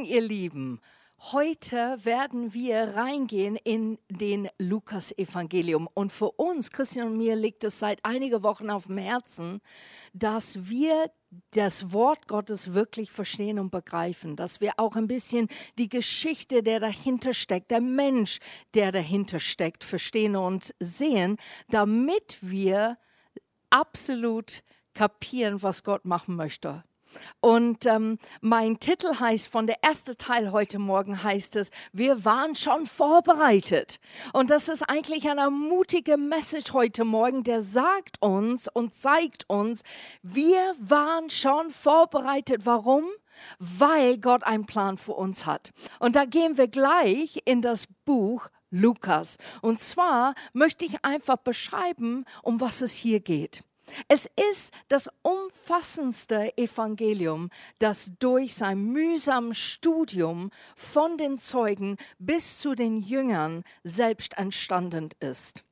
Morgen, ihr Lieben. Heute werden wir reingehen in den Lukas-Evangelium. Und für uns, Christian und mir, liegt es seit einigen Wochen auf dem Herzen, dass wir das Wort Gottes wirklich verstehen und begreifen, dass wir auch ein bisschen die Geschichte, der dahinter steckt, der Mensch, der dahinter steckt, verstehen und sehen, damit wir absolut kapieren, was Gott machen möchte. Und ähm, mein Titel heißt, von der erste Teil heute Morgen heißt es, wir waren schon vorbereitet. Und das ist eigentlich eine mutige Message heute Morgen, der sagt uns und zeigt uns, wir waren schon vorbereitet. Warum? Weil Gott einen Plan für uns hat. Und da gehen wir gleich in das Buch Lukas. Und zwar möchte ich einfach beschreiben, um was es hier geht. Es ist das umfassendste Evangelium, das durch sein mühsames Studium von den Zeugen bis zu den Jüngern selbst entstanden ist.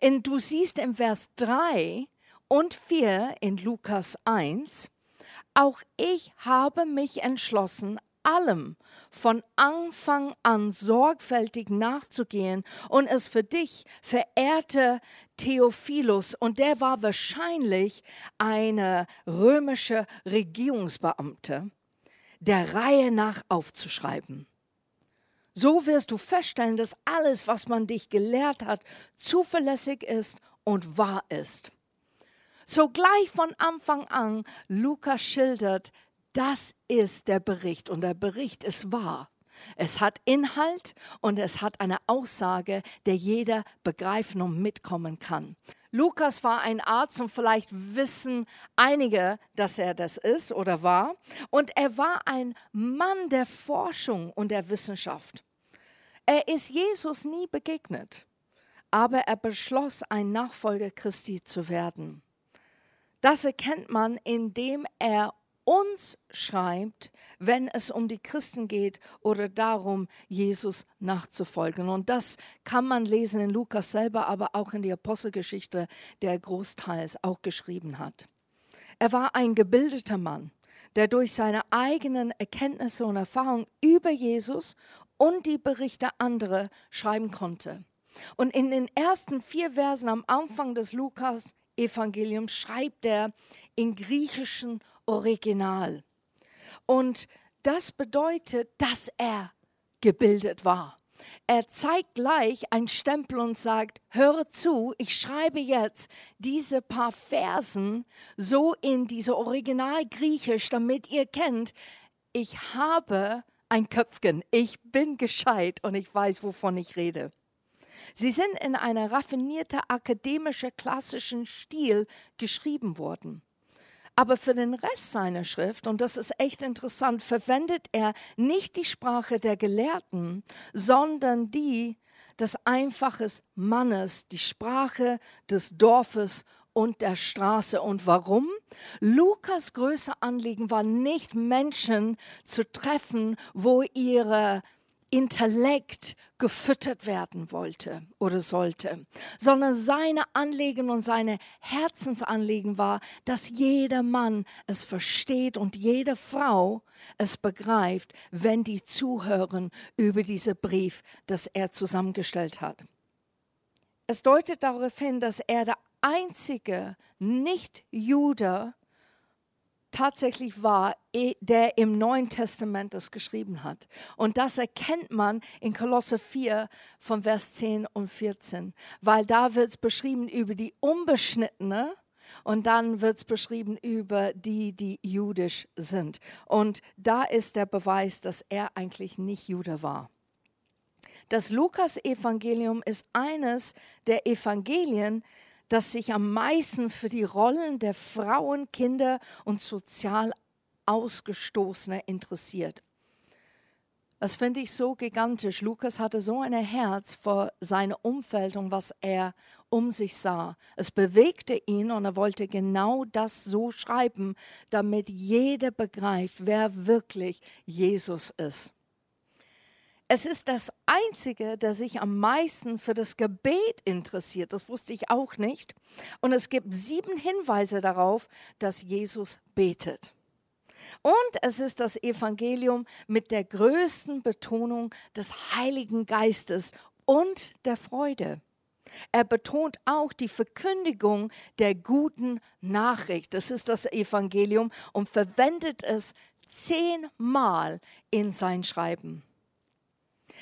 In, du siehst im Vers 3 und 4 in Lukas 1, auch ich habe mich entschlossen, allem von Anfang an sorgfältig nachzugehen und es für dich verehrte Theophilus, und der war wahrscheinlich eine römische Regierungsbeamte, der Reihe nach aufzuschreiben. So wirst du feststellen, dass alles, was man dich gelehrt hat, zuverlässig ist und wahr ist. So gleich von Anfang an, Lukas schildert das ist der Bericht und der Bericht ist wahr. Es hat Inhalt und es hat eine Aussage, der jeder begreifen und mitkommen kann. Lukas war ein Arzt und vielleicht wissen einige, dass er das ist oder war. Und er war ein Mann der Forschung und der Wissenschaft. Er ist Jesus nie begegnet, aber er beschloss, ein Nachfolger Christi zu werden. Das erkennt man, indem er uns schreibt, wenn es um die Christen geht oder darum, Jesus nachzufolgen. Und das kann man lesen in Lukas selber, aber auch in der Apostelgeschichte, der großteils auch geschrieben hat. Er war ein gebildeter Mann, der durch seine eigenen Erkenntnisse und Erfahrungen über Jesus und die Berichte anderer schreiben konnte. Und in den ersten vier Versen am Anfang des Lukas-Evangeliums schreibt er in griechischen Original. Und das bedeutet, dass er gebildet war. Er zeigt gleich einen Stempel und sagt, höre zu, ich schreibe jetzt diese paar Versen so in diese Original Griechisch, damit ihr kennt, ich habe ein Köpfchen, ich bin gescheit und ich weiß, wovon ich rede. Sie sind in einem raffinierten akademischen klassischen Stil geschrieben worden. Aber für den Rest seiner Schrift, und das ist echt interessant, verwendet er nicht die Sprache der Gelehrten, sondern die des einfachen Mannes, die Sprache des Dorfes und der Straße. Und warum? Lukas größer Anliegen war nicht Menschen zu treffen, wo ihre Intellekt gefüttert werden wollte oder sollte, sondern seine Anliegen und seine Herzensanliegen war, dass jeder Mann es versteht und jede Frau es begreift, wenn die zuhören über diesen Brief, das er zusammengestellt hat. Es deutet darauf hin, dass er der einzige Nicht-Jude tatsächlich war, der im Neuen Testament das geschrieben hat. Und das erkennt man in Kolosse 4 von Vers 10 und 14, weil da wird es beschrieben über die Unbeschnittene und dann wird es beschrieben über die, die jüdisch sind. Und da ist der Beweis, dass er eigentlich nicht Jude war. Das Lukas-Evangelium ist eines der Evangelien, das sich am meisten für die Rollen der Frauen, Kinder und sozial Ausgestoßene interessiert. Das finde ich so gigantisch. Lukas hatte so ein Herz vor seinem Umfeld und was er um sich sah. Es bewegte ihn und er wollte genau das so schreiben, damit jeder begreift, wer wirklich Jesus ist. Es ist das Einzige, der sich am meisten für das Gebet interessiert. Das wusste ich auch nicht. Und es gibt sieben Hinweise darauf, dass Jesus betet. Und es ist das Evangelium mit der größten Betonung des Heiligen Geistes und der Freude. Er betont auch die Verkündigung der guten Nachricht. Das ist das Evangelium und verwendet es zehnmal in sein Schreiben.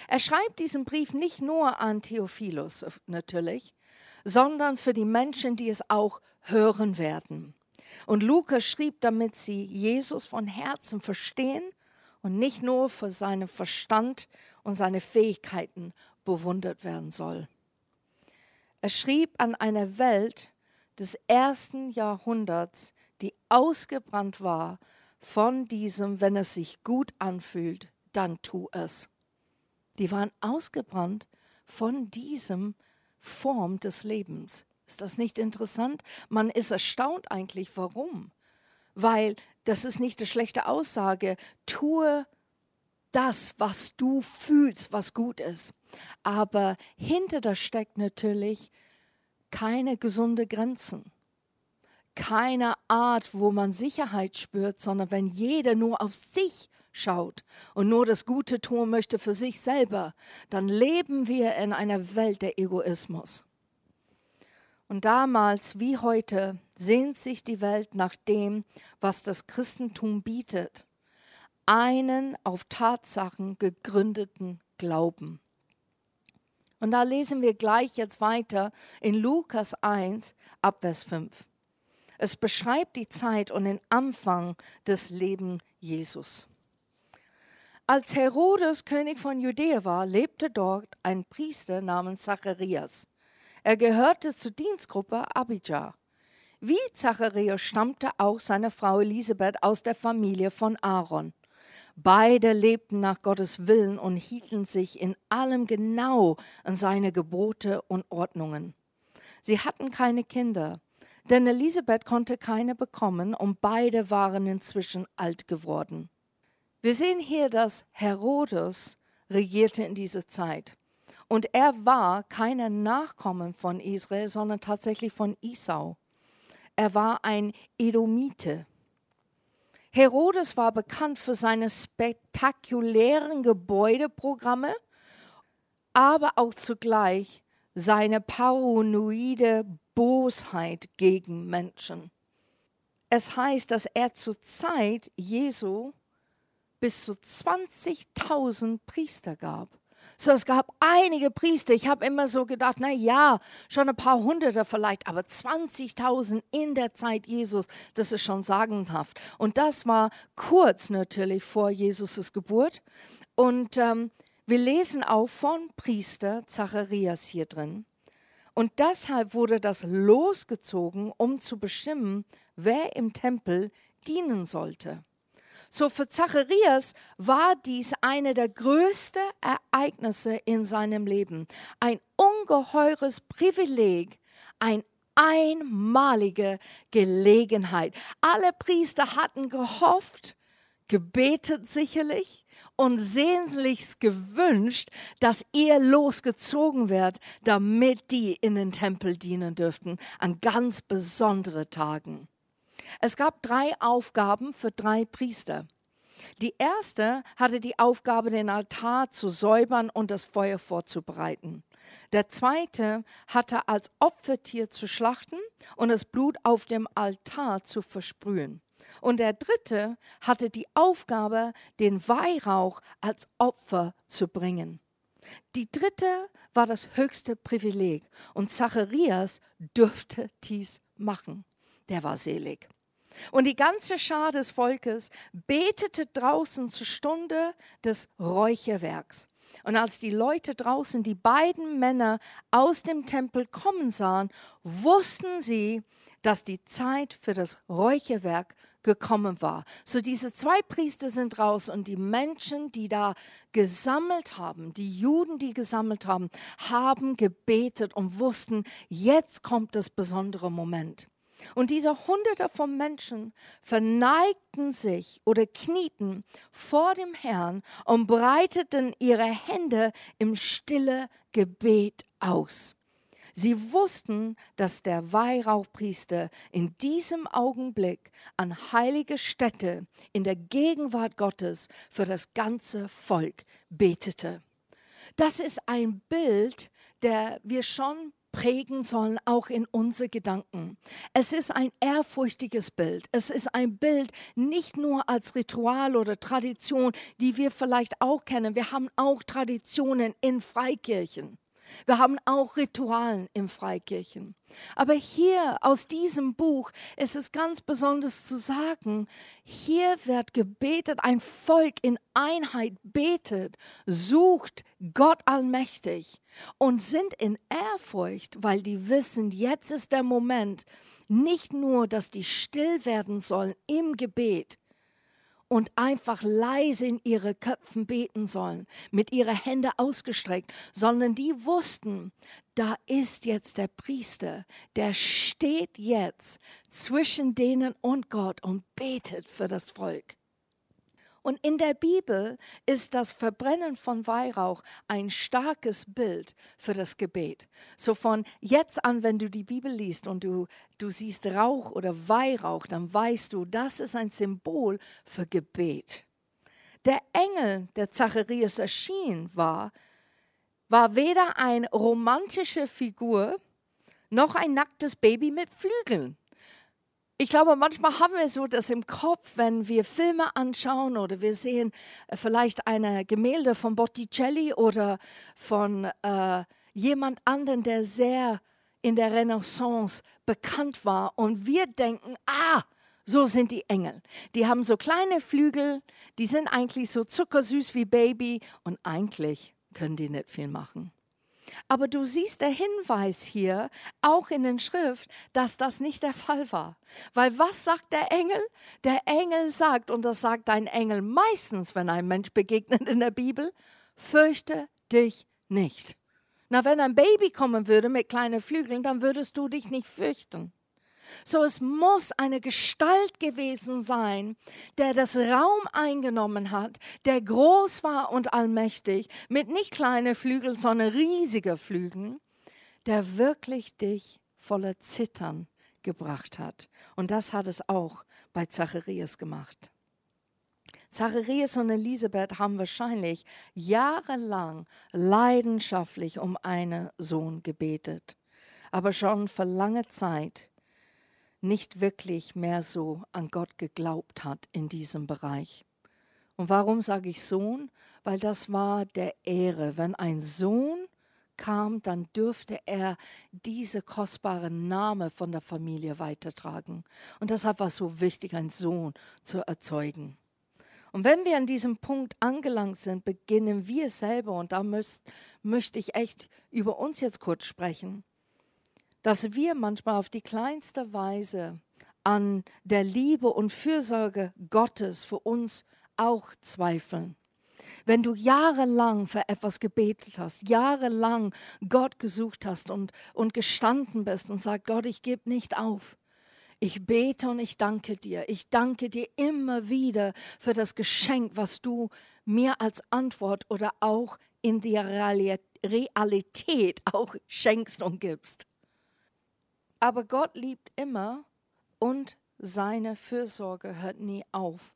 Er schreibt diesen Brief nicht nur an Theophilus natürlich, sondern für die Menschen, die es auch hören werden. Und Lukas schrieb, damit sie Jesus von Herzen verstehen und nicht nur für seinen Verstand und seine Fähigkeiten bewundert werden soll. Er schrieb an eine Welt des ersten Jahrhunderts, die ausgebrannt war von diesem, wenn es sich gut anfühlt, dann tu es. Die waren ausgebrannt von diesem Form des Lebens. Ist das nicht interessant? Man ist erstaunt eigentlich, warum. Weil das ist nicht eine schlechte Aussage. Tue das, was du fühlst, was gut ist. Aber hinter das steckt natürlich keine gesunde Grenzen. Keine Art, wo man Sicherheit spürt, sondern wenn jeder nur auf sich schaut und nur das Gute tun möchte für sich selber, dann leben wir in einer Welt der Egoismus. Und damals wie heute sehnt sich die Welt nach dem, was das Christentum bietet. Einen auf Tatsachen gegründeten Glauben. Und da lesen wir gleich jetzt weiter in Lukas 1 ab Vers 5. Es beschreibt die Zeit und den Anfang des Lebens Jesus. Als Herodes König von Judäa war, lebte dort ein Priester namens Zacharias. Er gehörte zur Dienstgruppe Abijah. Wie Zacharias stammte auch seine Frau Elisabeth aus der Familie von Aaron. Beide lebten nach Gottes Willen und hielten sich in allem genau an seine Gebote und Ordnungen. Sie hatten keine Kinder, denn Elisabeth konnte keine bekommen und beide waren inzwischen alt geworden. Wir sehen hier, dass Herodes regierte in dieser Zeit. Und er war keiner Nachkommen von Israel, sondern tatsächlich von Isau. Er war ein Edomite. Herodes war bekannt für seine spektakulären Gebäudeprogramme, aber auch zugleich seine paranoide Bosheit gegen Menschen. Es heißt, dass er zur Zeit Jesu bis zu 20.000 Priester gab. So, es gab einige Priester. Ich habe immer so gedacht, na ja, schon ein paar Hunderte vielleicht, aber 20.000 in der Zeit Jesus, das ist schon sagenhaft. Und das war kurz natürlich vor Jesus' Geburt. Und ähm, wir lesen auch von Priester Zacharias hier drin. Und deshalb wurde das losgezogen, um zu bestimmen, wer im Tempel dienen sollte. So für Zacharias war dies eine der größten Ereignisse in seinem Leben. Ein ungeheures Privileg, ein einmalige Gelegenheit. Alle Priester hatten gehofft, gebetet sicherlich und sehnlichst gewünscht, dass er losgezogen wird, damit die in den Tempel dienen dürften an ganz besondere Tagen. Es gab drei Aufgaben für drei Priester. Die erste hatte die Aufgabe, den Altar zu säubern und das Feuer vorzubereiten. Der zweite hatte als Opfertier zu schlachten und das Blut auf dem Altar zu versprühen. Und der dritte hatte die Aufgabe, den Weihrauch als Opfer zu bringen. Die dritte war das höchste Privileg und Zacharias dürfte dies machen. Der war selig. Und die ganze Schar des Volkes betete draußen zur Stunde des Räucherwerks. Und als die Leute draußen die beiden Männer aus dem Tempel kommen sahen, wussten sie, dass die Zeit für das Räucherwerk gekommen war. So diese zwei Priester sind raus und die Menschen, die da gesammelt haben, die Juden, die gesammelt haben, haben gebetet und wussten, jetzt kommt das besondere Moment. Und diese Hunderte von Menschen verneigten sich oder knieten vor dem Herrn und breiteten ihre Hände im stille Gebet aus. Sie wussten, dass der Weihrauchpriester in diesem Augenblick an heilige Stätte in der Gegenwart Gottes für das ganze Volk betete. Das ist ein Bild, der wir schon prägen sollen, auch in unsere Gedanken. Es ist ein ehrfurchtiges Bild. Es ist ein Bild nicht nur als Ritual oder Tradition, die wir vielleicht auch kennen. Wir haben auch Traditionen in Freikirchen. Wir haben auch Ritualen im Freikirchen. Aber hier aus diesem Buch ist es ganz besonders zu sagen, hier wird gebetet, ein Volk in Einheit betet, sucht Gott allmächtig und sind in Ehrfurcht, weil die wissen, jetzt ist der Moment, nicht nur, dass die still werden sollen im Gebet, und einfach leise in ihre Köpfen beten sollen, mit ihren Händen ausgestreckt, sondern die wussten, da ist jetzt der Priester, der steht jetzt zwischen denen und Gott und betet für das Volk. Und in der Bibel ist das Verbrennen von Weihrauch ein starkes Bild für das Gebet. So von jetzt an, wenn du die Bibel liest und du, du siehst Rauch oder Weihrauch, dann weißt du, das ist ein Symbol für Gebet. Der Engel, der Zacharias erschien, war, war weder eine romantische Figur noch ein nacktes Baby mit Flügeln. Ich glaube, manchmal haben wir so das im Kopf, wenn wir Filme anschauen oder wir sehen äh, vielleicht eine Gemälde von Botticelli oder von äh, jemand anderen, der sehr in der Renaissance bekannt war. Und wir denken, ah, so sind die Engel. Die haben so kleine Flügel, die sind eigentlich so zuckersüß wie Baby und eigentlich können die nicht viel machen. Aber du siehst der Hinweis hier, auch in den Schrift, dass das nicht der Fall war. Weil was sagt der Engel? Der Engel sagt, und das sagt ein Engel meistens, wenn ein Mensch begegnet in der Bibel, fürchte dich nicht. Na, wenn ein Baby kommen würde mit kleinen Flügeln, dann würdest du dich nicht fürchten. So es muss eine Gestalt gewesen sein, der das Raum eingenommen hat, der groß war und allmächtig, mit nicht kleinen Flügeln, sondern riesiger Flügeln, der wirklich dich voller Zittern gebracht hat. Und das hat es auch bei Zacharias gemacht. Zacharias und Elisabeth haben wahrscheinlich jahrelang leidenschaftlich um einen Sohn gebetet, aber schon für lange Zeit nicht wirklich mehr so an Gott geglaubt hat in diesem Bereich. Und warum sage ich Sohn? Weil das war der Ehre. Wenn ein Sohn kam, dann dürfte er diese kostbare Name von der Familie weitertragen. Und deshalb war es so wichtig, einen Sohn zu erzeugen. Und wenn wir an diesem Punkt angelangt sind, beginnen wir selber, und da müsst, möchte ich echt über uns jetzt kurz sprechen, dass wir manchmal auf die kleinste Weise an der Liebe und Fürsorge Gottes für uns auch zweifeln. Wenn du jahrelang für etwas gebetet hast, jahrelang Gott gesucht hast und, und gestanden bist und sagst, Gott, ich gebe nicht auf. Ich bete und ich danke dir. Ich danke dir immer wieder für das Geschenk, was du mir als Antwort oder auch in der Realität auch schenkst und gibst. Aber Gott liebt immer und seine Fürsorge hört nie auf.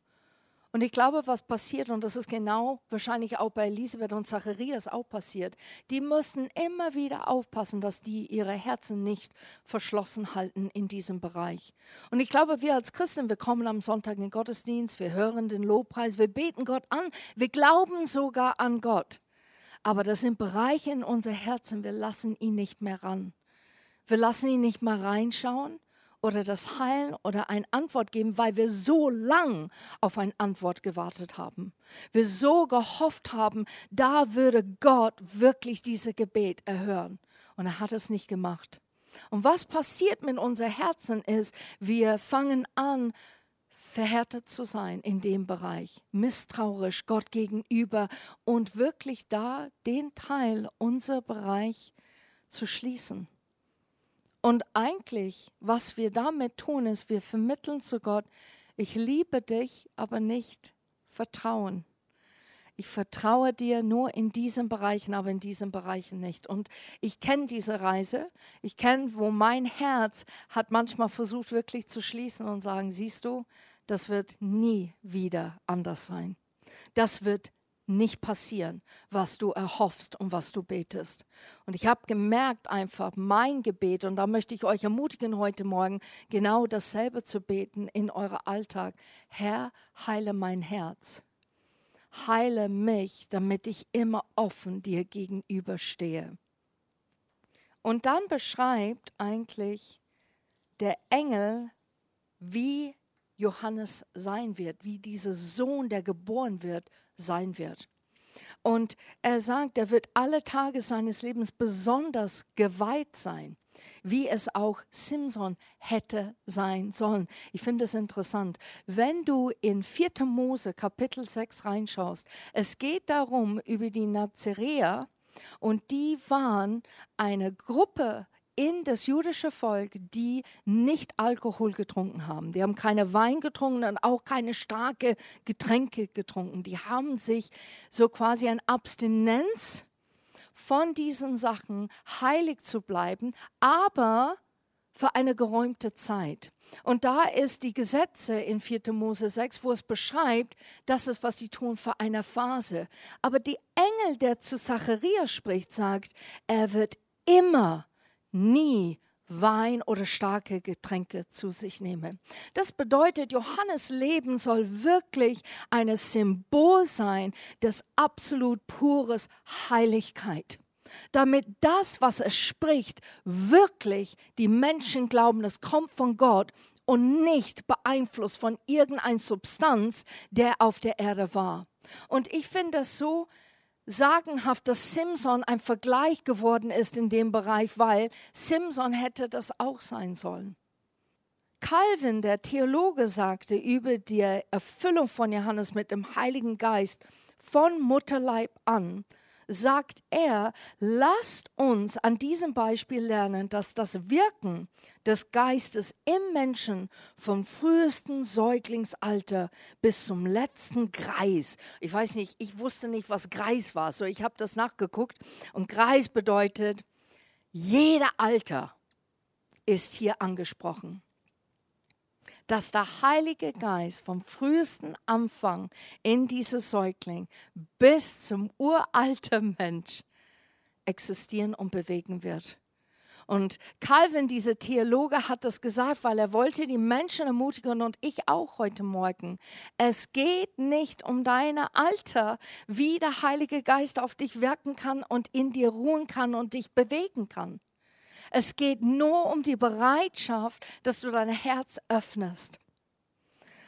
Und ich glaube, was passiert, und das ist genau wahrscheinlich auch bei Elisabeth und Zacharias auch passiert, die müssen immer wieder aufpassen, dass die ihre Herzen nicht verschlossen halten in diesem Bereich. Und ich glaube, wir als Christen, wir kommen am Sonntag in den Gottesdienst, wir hören den Lobpreis, wir beten Gott an, wir glauben sogar an Gott. Aber das sind Bereiche in unser Herzen, wir lassen ihn nicht mehr ran. Wir lassen ihn nicht mal reinschauen oder das heilen oder eine Antwort geben, weil wir so lang auf eine Antwort gewartet haben. Wir so gehofft haben, da würde Gott wirklich diese Gebet erhören. Und er hat es nicht gemacht. Und was passiert mit unser Herzen ist, wir fangen an, verhärtet zu sein in dem Bereich, misstrauisch Gott gegenüber und wirklich da den Teil, unser Bereich zu schließen. Und eigentlich, was wir damit tun, ist, wir vermitteln zu Gott, ich liebe dich, aber nicht Vertrauen. Ich vertraue dir nur in diesen Bereichen, aber in diesen Bereichen nicht. Und ich kenne diese Reise. Ich kenne, wo mein Herz hat manchmal versucht, wirklich zu schließen und sagen, siehst du, das wird nie wieder anders sein. Das wird nicht passieren, was du erhoffst und was du betest. Und ich habe gemerkt einfach, mein Gebet, und da möchte ich euch ermutigen, heute Morgen genau dasselbe zu beten in eurem Alltag. Herr, heile mein Herz. Heile mich, damit ich immer offen dir gegenüberstehe. Und dann beschreibt eigentlich der Engel, wie Johannes sein wird, wie dieser Sohn, der geboren wird, sein wird. Und er sagt, er wird alle Tage seines Lebens besonders geweiht sein, wie es auch Simson hätte sein sollen. Ich finde es interessant. Wenn du in 4. Mose Kapitel 6 reinschaust, es geht darum über die Nazaräer und die waren eine Gruppe in das jüdische Volk, die nicht Alkohol getrunken haben. Die haben keine Wein getrunken und auch keine starke Getränke getrunken. Die haben sich so quasi an Abstinenz von diesen Sachen heilig zu bleiben, aber für eine geräumte Zeit. Und da ist die Gesetze in 4. Mose 6, wo es beschreibt, das ist, was sie tun für eine Phase. Aber die Engel, der zu Zachariah spricht, sagt, er wird immer nie Wein oder starke Getränke zu sich nehmen. Das bedeutet, Johannes Leben soll wirklich ein Symbol sein des absolut pures Heiligkeit. Damit das, was es spricht, wirklich die Menschen glauben, es kommt von Gott und nicht beeinflusst von irgendeiner Substanz, der auf der Erde war. Und ich finde das so sagenhaft, dass Simson ein Vergleich geworden ist in dem Bereich, weil Simson hätte das auch sein sollen. Calvin, der Theologe, sagte über die Erfüllung von Johannes mit dem Heiligen Geist von Mutterleib an, sagt er, lasst uns an diesem Beispiel lernen, dass das Wirken des Geistes im Menschen vom frühesten Säuglingsalter bis zum letzten Greis. Ich weiß nicht, ich wusste nicht, was Greis war, so ich habe das nachgeguckt. Und Greis bedeutet, jeder Alter ist hier angesprochen dass der Heilige Geist vom frühesten Anfang in dieses Säugling bis zum uralten Mensch existieren und bewegen wird. Und Calvin, dieser Theologe, hat das gesagt, weil er wollte die Menschen ermutigen und ich auch heute Morgen. Es geht nicht um deine Alter, wie der Heilige Geist auf dich wirken kann und in dir ruhen kann und dich bewegen kann. Es geht nur um die Bereitschaft, dass du dein Herz öffnest.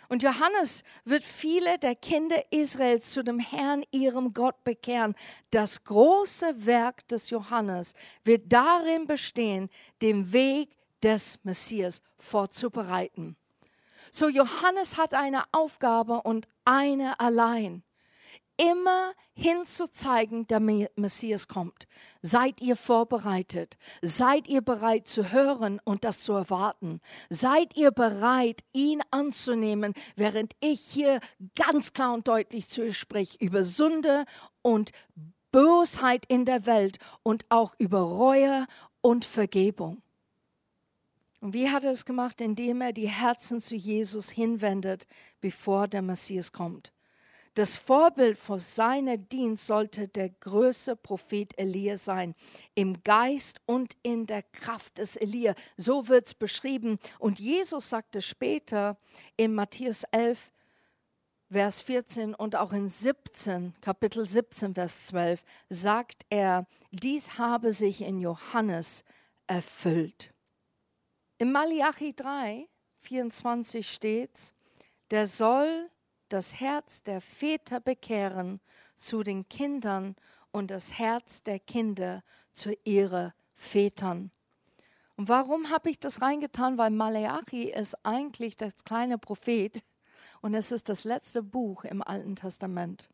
Und Johannes wird viele der Kinder Israels zu dem Herrn, ihrem Gott, bekehren. Das große Werk des Johannes wird darin bestehen, den Weg des Messias vorzubereiten. So Johannes hat eine Aufgabe und eine allein immer hinzuzeigen, der Messias kommt. Seid ihr vorbereitet? Seid ihr bereit zu hören und das zu erwarten? Seid ihr bereit, ihn anzunehmen, während ich hier ganz klar und deutlich zu euch spreche über Sünde und Bosheit in der Welt und auch über Reue und Vergebung? Und wie hat er es gemacht? Indem er die Herzen zu Jesus hinwendet, bevor der Messias kommt. Das Vorbild für seinen Dienst sollte der größte Prophet Elia sein, im Geist und in der Kraft des Elia. So wird es beschrieben. Und Jesus sagte später in Matthäus 11, Vers 14 und auch in 17, Kapitel 17, Vers 12, sagt er, dies habe sich in Johannes erfüllt. Im Malachi 3, 24 steht, der soll das Herz der Väter bekehren zu den Kindern und das Herz der Kinder zu ihren Vätern. Und warum habe ich das reingetan? Weil Malachi ist eigentlich das kleine Prophet und es ist das letzte Buch im Alten Testament.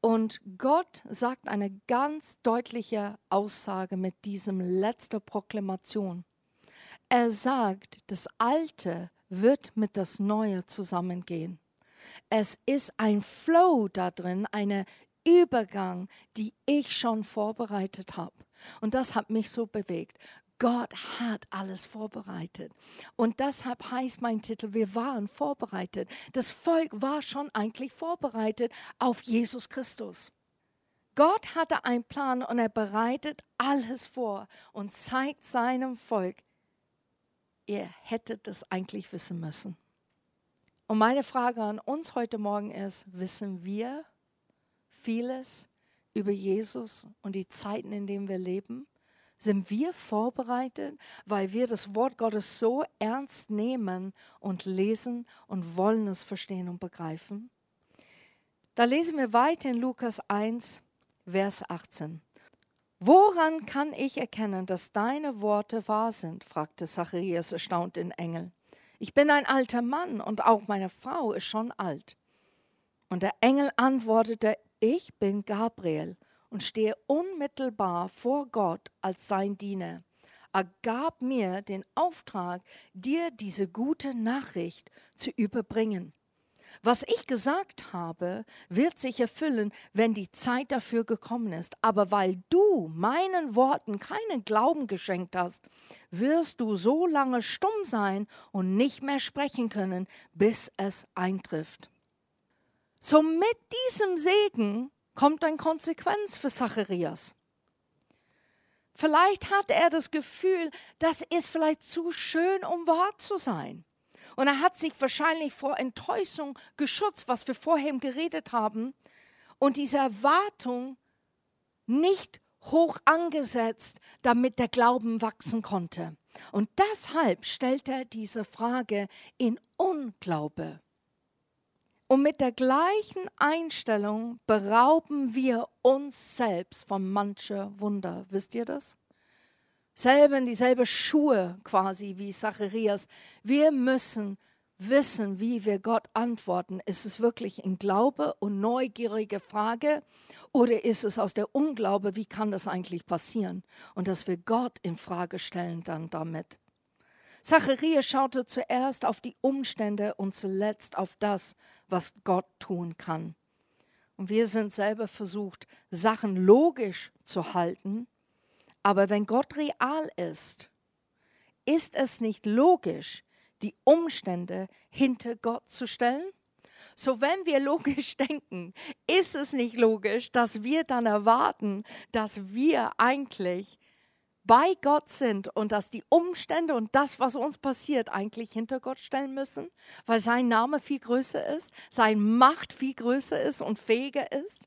Und Gott sagt eine ganz deutliche Aussage mit diesem letzten Proklamation. Er sagt, das Alte wird mit das Neue zusammengehen. Es ist ein Flow da drin, eine Übergang, die ich schon vorbereitet habe. Und das hat mich so bewegt. Gott hat alles vorbereitet. Und deshalb heißt mein Titel, wir waren vorbereitet. Das Volk war schon eigentlich vorbereitet auf Jesus Christus. Gott hatte einen Plan und er bereitet alles vor und zeigt seinem Volk, ihr hättet das eigentlich wissen müssen. Und meine Frage an uns heute Morgen ist, wissen wir vieles über Jesus und die Zeiten, in denen wir leben? Sind wir vorbereitet, weil wir das Wort Gottes so ernst nehmen und lesen und wollen es verstehen und begreifen? Da lesen wir weiter in Lukas 1, Vers 18. Woran kann ich erkennen, dass deine Worte wahr sind? fragte Zacharias erstaunt den Engel. Ich bin ein alter Mann und auch meine Frau ist schon alt. Und der Engel antwortete, ich bin Gabriel und stehe unmittelbar vor Gott als sein Diener. Er gab mir den Auftrag, dir diese gute Nachricht zu überbringen. Was ich gesagt habe, wird sich erfüllen, wenn die Zeit dafür gekommen ist. Aber weil du meinen Worten keinen Glauben geschenkt hast, wirst du so lange stumm sein und nicht mehr sprechen können, bis es eintrifft. So mit diesem Segen kommt eine Konsequenz für Zacharias. Vielleicht hat er das Gefühl, das ist vielleicht zu schön, um wahr zu sein. Und er hat sich wahrscheinlich vor Enttäuschung geschützt, was wir vorhin geredet haben, und diese Erwartung nicht hoch angesetzt, damit der Glauben wachsen konnte. Und deshalb stellt er diese Frage in Unglaube. Und mit der gleichen Einstellung berauben wir uns selbst von mancher Wunder. Wisst ihr das? Selben dieselbe Schuhe quasi wie Zacharias. Wir müssen wissen, wie wir Gott antworten. Ist es wirklich in Glaube und neugierige Frage oder ist es aus der Unglaube, wie kann das eigentlich passieren? Und dass wir Gott in Frage stellen dann damit. Zacharias schaute zuerst auf die Umstände und zuletzt auf das, was Gott tun kann. Und wir sind selber versucht, Sachen logisch zu halten. Aber wenn Gott real ist, ist es nicht logisch, die Umstände hinter Gott zu stellen? So, wenn wir logisch denken, ist es nicht logisch, dass wir dann erwarten, dass wir eigentlich bei Gott sind und dass die Umstände und das, was uns passiert, eigentlich hinter Gott stellen müssen, weil sein Name viel größer ist, seine Macht viel größer ist und fähiger ist.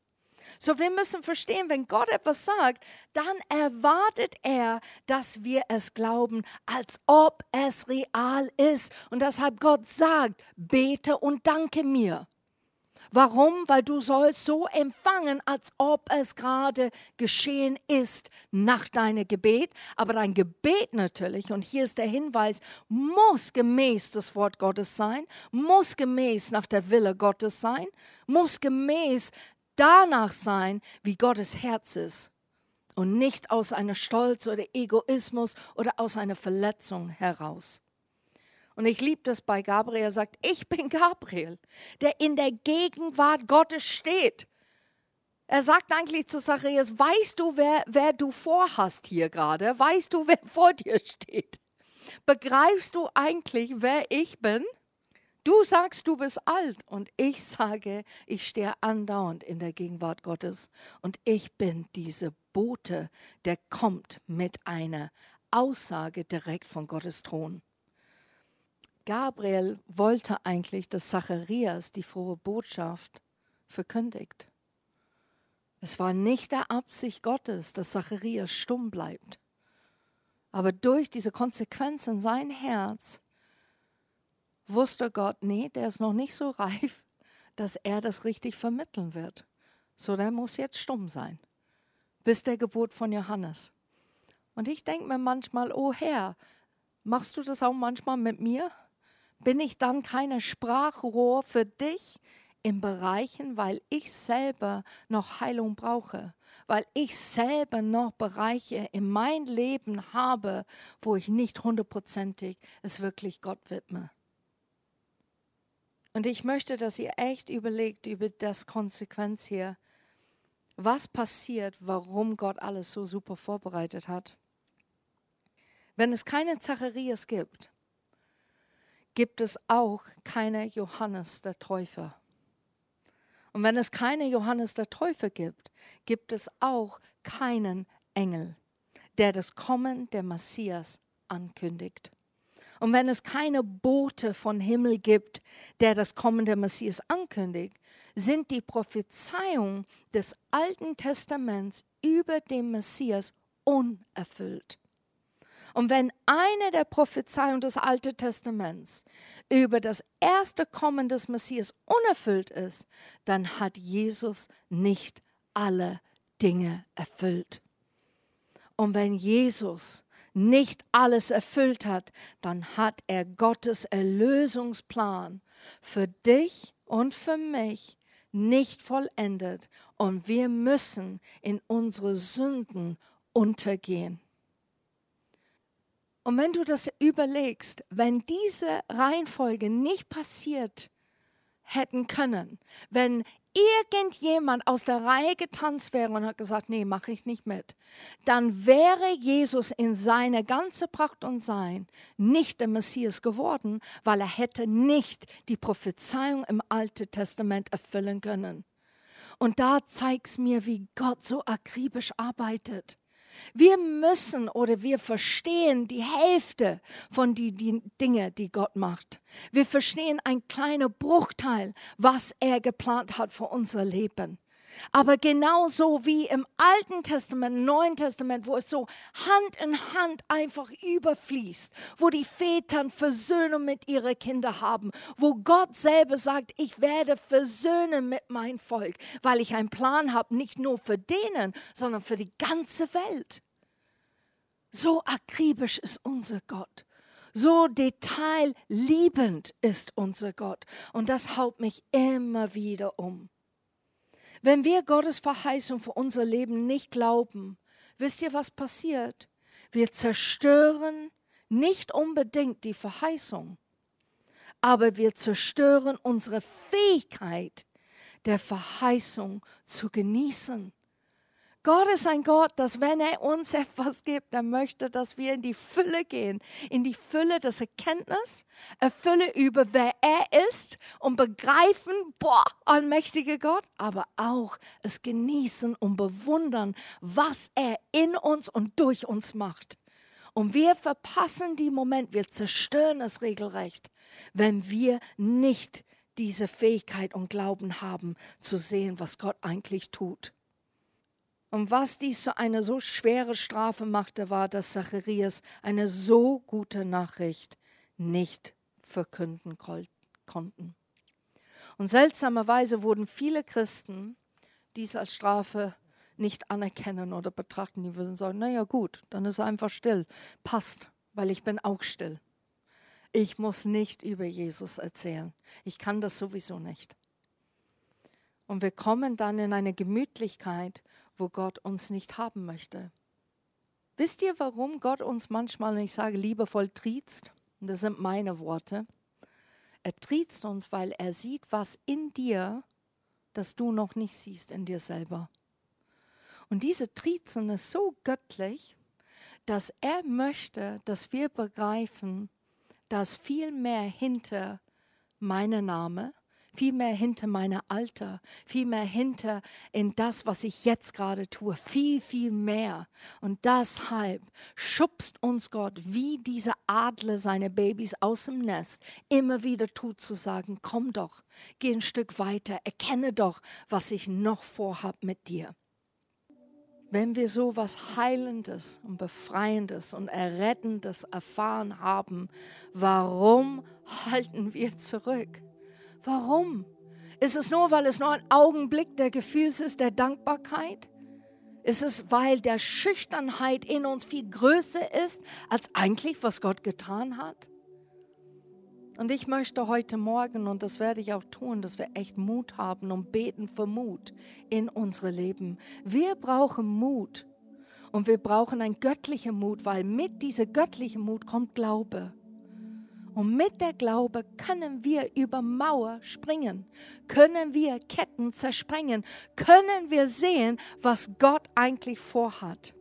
So, wir müssen verstehen, wenn Gott etwas sagt, dann erwartet er, dass wir es glauben, als ob es real ist. Und deshalb Gott sagt, bete und danke mir. Warum? Weil du sollst so empfangen, als ob es gerade geschehen ist nach deinem Gebet. Aber dein Gebet natürlich, und hier ist der Hinweis, muss gemäß das Wort Gottes sein, muss gemäß nach der Wille Gottes sein, muss gemäß danach sein, wie Gottes Herz ist. Und nicht aus einer Stolz oder Egoismus oder aus einer Verletzung heraus. Und ich liebe das bei Gabriel, sagt, ich bin Gabriel, der in der Gegenwart Gottes steht. Er sagt eigentlich zu Zacharias, weißt du, wer, wer du vorhast hier gerade? Weißt du, wer vor dir steht? Begreifst du eigentlich, wer ich bin? Du sagst, du bist alt und ich sage, ich stehe andauernd in der Gegenwart Gottes und ich bin diese Bote, der kommt mit einer Aussage direkt von Gottes Thron. Gabriel wollte eigentlich, dass Zacharias die frohe Botschaft verkündigt. Es war nicht der Absicht Gottes, dass Zacharias stumm bleibt. Aber durch diese Konsequenz in sein Herz wusste Gott, nee, der ist noch nicht so reif, dass er das richtig vermitteln wird. So, der muss jetzt stumm sein. Bis der Geburt von Johannes. Und ich denke mir manchmal, oh Herr, machst du das auch manchmal mit mir? Bin ich dann keine Sprachrohr für dich in Bereichen, weil ich selber noch Heilung brauche? Weil ich selber noch Bereiche in mein Leben habe, wo ich nicht hundertprozentig es wirklich Gott widme? Und ich möchte, dass ihr echt überlegt über das Konsequenz hier. Was passiert, warum Gott alles so super vorbereitet hat? Wenn es keine Zacharias gibt, gibt es auch keine Johannes der Täufer. Und wenn es keine Johannes der Täufer gibt, gibt es auch keinen Engel, der das Kommen der Messias ankündigt. Und wenn es keine Bote von Himmel gibt, der das Kommen der Messias ankündigt, sind die Prophezeiungen des Alten Testaments über den Messias unerfüllt. Und wenn eine der Prophezeiungen des Alten Testaments über das erste Kommen des Messias unerfüllt ist, dann hat Jesus nicht alle Dinge erfüllt. Und wenn Jesus nicht alles erfüllt hat, dann hat er Gottes Erlösungsplan für dich und für mich nicht vollendet und wir müssen in unsere Sünden untergehen. Und wenn du das überlegst, wenn diese Reihenfolge nicht passiert hätten können, wenn irgendjemand aus der Reihe getanzt wäre und hat gesagt, nee, mache ich nicht mit, dann wäre Jesus in seiner ganzen Pracht und Sein nicht der Messias geworden, weil er hätte nicht die Prophezeiung im Alten Testament erfüllen können. Und da zeigt es mir, wie Gott so akribisch arbeitet. Wir müssen oder wir verstehen die Hälfte von den die Dinge, die Gott macht. Wir verstehen ein kleiner Bruchteil, was er geplant hat für unser Leben. Aber genauso wie im Alten Testament, Neuen Testament, wo es so Hand in Hand einfach überfließt, wo die Väter Versöhnung mit ihren Kindern haben, wo Gott selber sagt, ich werde versöhnen mit meinem Volk, weil ich einen Plan habe, nicht nur für denen, sondern für die ganze Welt. So akribisch ist unser Gott. So detailliebend ist unser Gott. Und das haut mich immer wieder um. Wenn wir Gottes Verheißung für unser Leben nicht glauben, wisst ihr, was passiert? Wir zerstören nicht unbedingt die Verheißung, aber wir zerstören unsere Fähigkeit, der Verheißung zu genießen. Gott ist ein Gott, dass wenn er uns etwas gibt, er möchte, dass wir in die Fülle gehen, in die Fülle des Erkenntnis, Erfülle über wer er ist und begreifen, boah, allmächtiger Gott, aber auch es genießen und bewundern, was er in uns und durch uns macht. Und wir verpassen die Moment, wir zerstören es regelrecht, wenn wir nicht diese Fähigkeit und Glauben haben, zu sehen, was Gott eigentlich tut. Und was dies zu einer so schwere Strafe machte, war, dass Zacharias eine so gute Nachricht nicht verkünden konnten. Und seltsamerweise wurden viele Christen dies als Strafe nicht anerkennen oder betrachten. Die würden sagen, naja gut, dann ist er einfach still. Passt, weil ich bin auch still. Ich muss nicht über Jesus erzählen. Ich kann das sowieso nicht. Und wir kommen dann in eine Gemütlichkeit, wo Gott uns nicht haben möchte. Wisst ihr, warum Gott uns manchmal, wenn ich sage liebevoll, triezt? Das sind meine Worte. Er triezt uns, weil er sieht, was in dir, das du noch nicht siehst in dir selber. Und diese Triezen ist so göttlich, dass er möchte, dass wir begreifen, dass viel mehr hinter meinem Name, vielmehr hinter meiner Alter, vielmehr hinter in das, was ich jetzt gerade tue, viel, viel mehr. Und deshalb schubst uns Gott wie diese Adler seine Babys aus dem Nest immer wieder tut zu sagen, komm doch, geh ein Stück weiter, erkenne doch, was ich noch vorhab mit dir. Wenn wir so was Heilendes und Befreiendes und Errettendes erfahren haben, warum halten wir zurück? Warum? Ist es nur, weil es nur ein Augenblick der Gefühls ist, der Dankbarkeit? Ist es, weil der Schüchternheit in uns viel größer ist, als eigentlich, was Gott getan hat? Und ich möchte heute Morgen, und das werde ich auch tun, dass wir echt Mut haben und beten für Mut in unsere Leben. Wir brauchen Mut und wir brauchen einen göttlichen Mut, weil mit diesem göttlichen Mut kommt Glaube. Und mit der Glaube können wir über Mauer springen, können wir Ketten zersprengen, können wir sehen, was Gott eigentlich vorhat,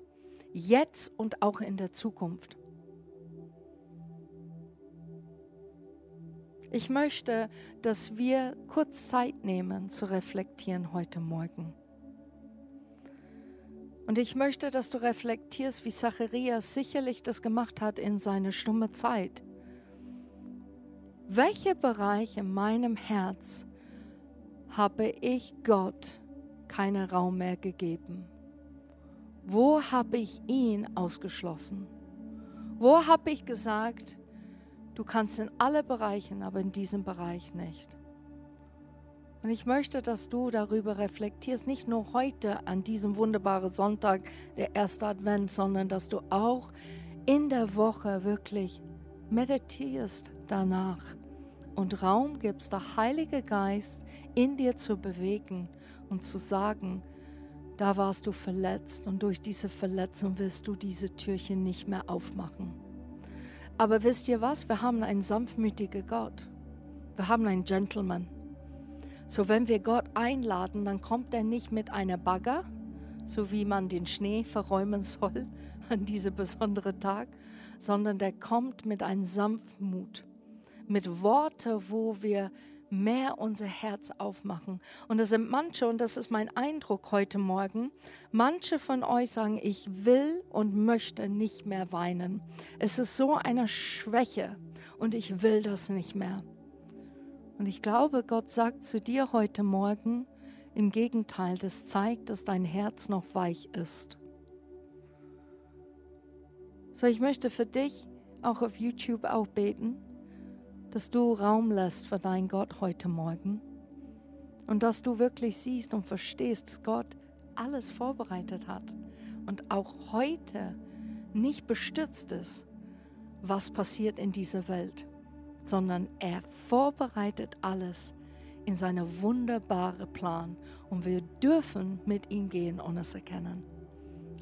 jetzt und auch in der Zukunft. Ich möchte, dass wir kurz Zeit nehmen zu reflektieren heute Morgen. Und ich möchte, dass du reflektierst, wie Zacharias sicherlich das gemacht hat in seiner stumme Zeit. Welcher Bereich in meinem Herz habe ich Gott keinen Raum mehr gegeben? Wo habe ich ihn ausgeschlossen? Wo habe ich gesagt, du kannst in alle Bereichen, aber in diesem Bereich nicht? Und ich möchte, dass du darüber reflektierst, nicht nur heute an diesem wunderbaren Sonntag, der erste Advent, sondern dass du auch in der Woche wirklich meditierst danach und Raum gibst, der Heilige Geist in dir zu bewegen und zu sagen, da warst du verletzt und durch diese Verletzung wirst du diese Türchen nicht mehr aufmachen. Aber wisst ihr was? Wir haben einen sanftmütigen Gott. Wir haben einen Gentleman. So wenn wir Gott einladen, dann kommt er nicht mit einer Bagger, so wie man den Schnee verräumen soll an diesem besonderen Tag, sondern der kommt mit einem Sanftmut mit Worten, wo wir mehr unser Herz aufmachen. Und das sind manche, und das ist mein Eindruck heute Morgen, manche von euch sagen, ich will und möchte nicht mehr weinen. Es ist so eine Schwäche und ich will das nicht mehr. Und ich glaube, Gott sagt zu dir heute Morgen, im Gegenteil, das zeigt, dass dein Herz noch weich ist. So, ich möchte für dich auch auf YouTube auch beten dass du Raum lässt für deinen Gott heute Morgen und dass du wirklich siehst und verstehst, dass Gott alles vorbereitet hat und auch heute nicht bestürzt ist, was passiert in dieser Welt, sondern er vorbereitet alles in seinen wunderbaren Plan und wir dürfen mit ihm gehen und es erkennen.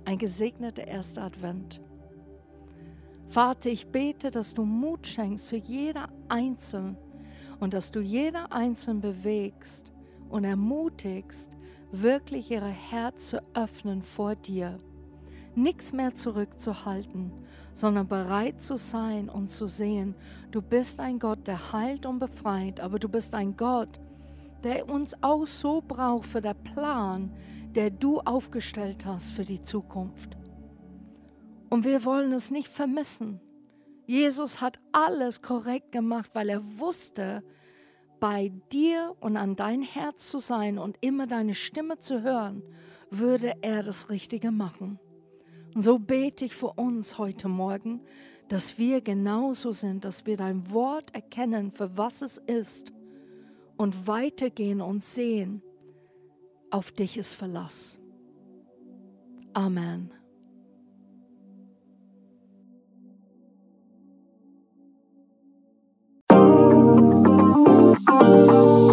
Ein gesegneter erster Advent. Vater, ich bete, dass du Mut schenkst zu jeder Einzelnen und dass du jeder Einzelnen bewegst und ermutigst, wirklich ihre Herz zu öffnen vor dir. Nichts mehr zurückzuhalten, sondern bereit zu sein und zu sehen, du bist ein Gott, der heilt und befreit, aber du bist ein Gott, der uns auch so braucht für den Plan, der du aufgestellt hast für die Zukunft. Und wir wollen es nicht vermissen. Jesus hat alles korrekt gemacht, weil er wusste, bei dir und an dein Herz zu sein und immer deine Stimme zu hören, würde er das Richtige machen. Und so bete ich für uns heute Morgen, dass wir genauso sind, dass wir dein Wort erkennen, für was es ist und weitergehen und sehen, auf dich ist Verlass. Amen. Oh.